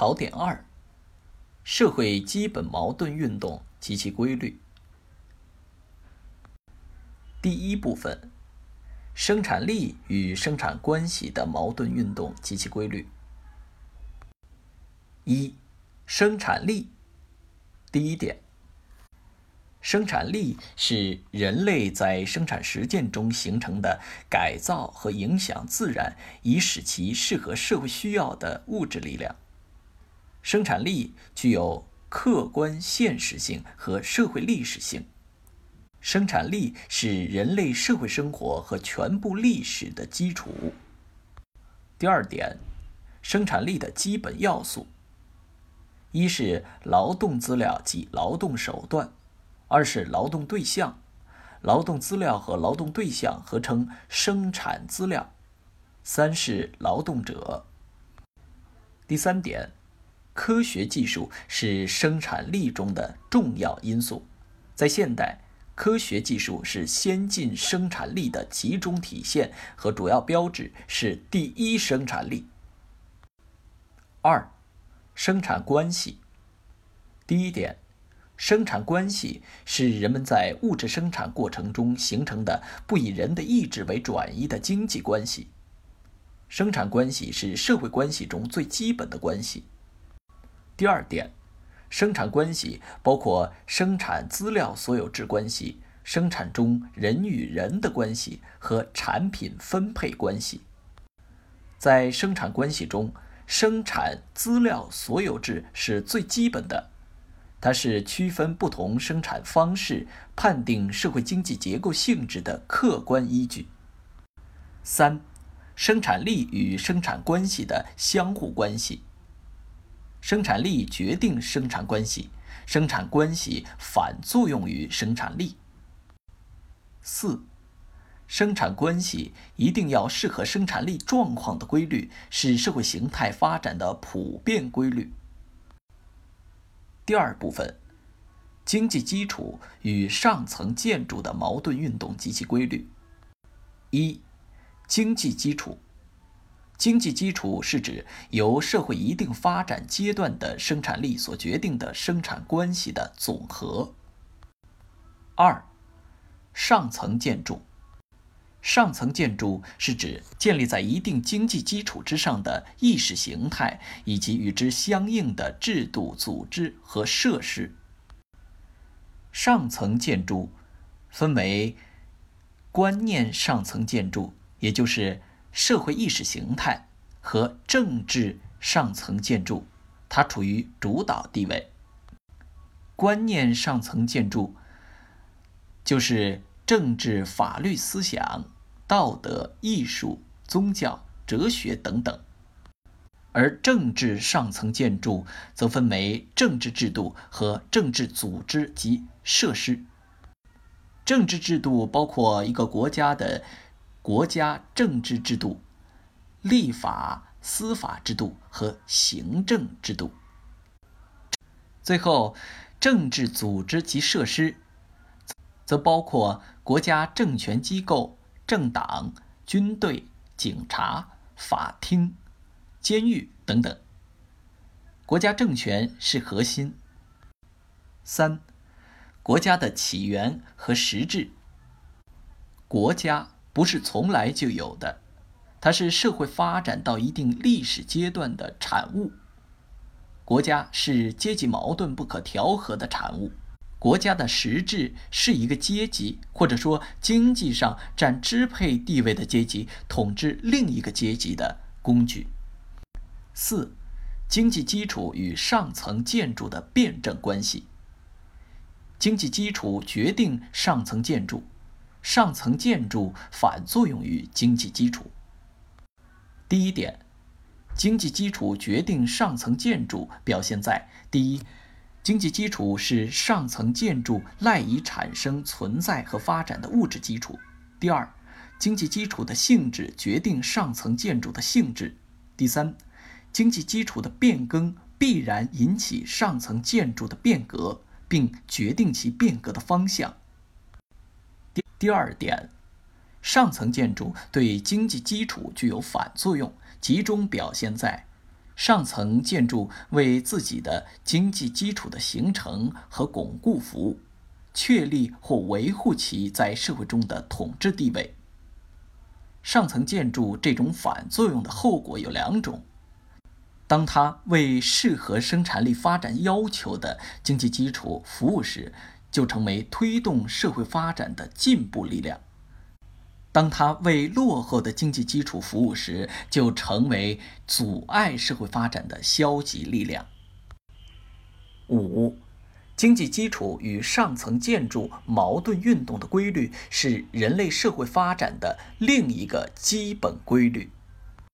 考点二：社会基本矛盾运动及其规律。第一部分：生产力与生产关系的矛盾运动及其规律。一、生产力。第一点。生产力是人类在生产实践中形成的改造和影响自然，以使其适合社会需要的物质力量。生产力具有客观现实性和社会历史性。生产力是人类社会生活和全部历史的基础。第二点，生产力的基本要素：一是劳动资料及劳动手段。二是劳动对象，劳动资料和劳动对象合称生产资料。三是劳动者。第三点，科学技术是生产力中的重要因素。在现代，科学技术是先进生产力的集中体现和主要标志，是第一生产力。二，生产关系。第一点。生产关系是人们在物质生产过程中形成的不以人的意志为转移的经济关系。生产关系是社会关系中最基本的关系。第二点，生产关系包括生产资料所有制关系、生产中人与人的关系和产品分配关系。在生产关系中，生产资料所有制是最基本的。它是区分不同生产方式、判定社会经济结构性质的客观依据。三、生产力与生产关系的相互关系。生产力决定生产关系，生产关系反作用于生产力。四、生产关系一定要适合生产力状况的规律，是社会形态发展的普遍规律。第二部分，经济基础与上层建筑的矛盾运动及其规律。一、经济基础。经济基础是指由社会一定发展阶段的生产力所决定的生产关系的总和。二、上层建筑。上层建筑是指建立在一定经济基础之上的意识形态以及与之相应的制度、组织和设施。上层建筑分为观念上层建筑，也就是社会意识形态和政治上层建筑，它处于主导地位。观念上层建筑就是。政治、法律、思想、道德、艺术、宗教、哲学等等，而政治上层建筑则分为政治制度和政治组织及设施。政治制度包括一个国家的国家政治制度、立法、司法制度和行政制度。最后，政治组织及设施。则包括国家政权机构、政党、军队、警察、法庭、监狱等等。国家政权是核心。三、国家的起源和实质。国家不是从来就有的，它是社会发展到一定历史阶段的产物。国家是阶级矛盾不可调和的产物。国家的实质是一个阶级，或者说经济上占支配地位的阶级统治另一个阶级的工具。四、经济基础与上层建筑的辩证关系。经济基础决定上层建筑，上层建筑反作用于经济基础。第一点，经济基础决定上层建筑，表现在第一。经济基础是上层建筑赖以产生存在和发展的物质基础。第二，经济基础的性质决定上层建筑的性质。第三，经济基础的变更必然引起上层建筑的变革，并决定其变革的方向。第二点，上层建筑对经济基础具有反作用，集中表现在。上层建筑为自己的经济基础的形成和巩固服务，确立或维护其在社会中的统治地位。上层建筑这种反作用的后果有两种：当它为适合生产力发展要求的经济基础服务时，就成为推动社会发展的进步力量。当它为落后的经济基础服务时，就成为阻碍社会发展的消极力量。五，经济基础与上层建筑矛盾运动的规律是人类社会发展的另一个基本规律。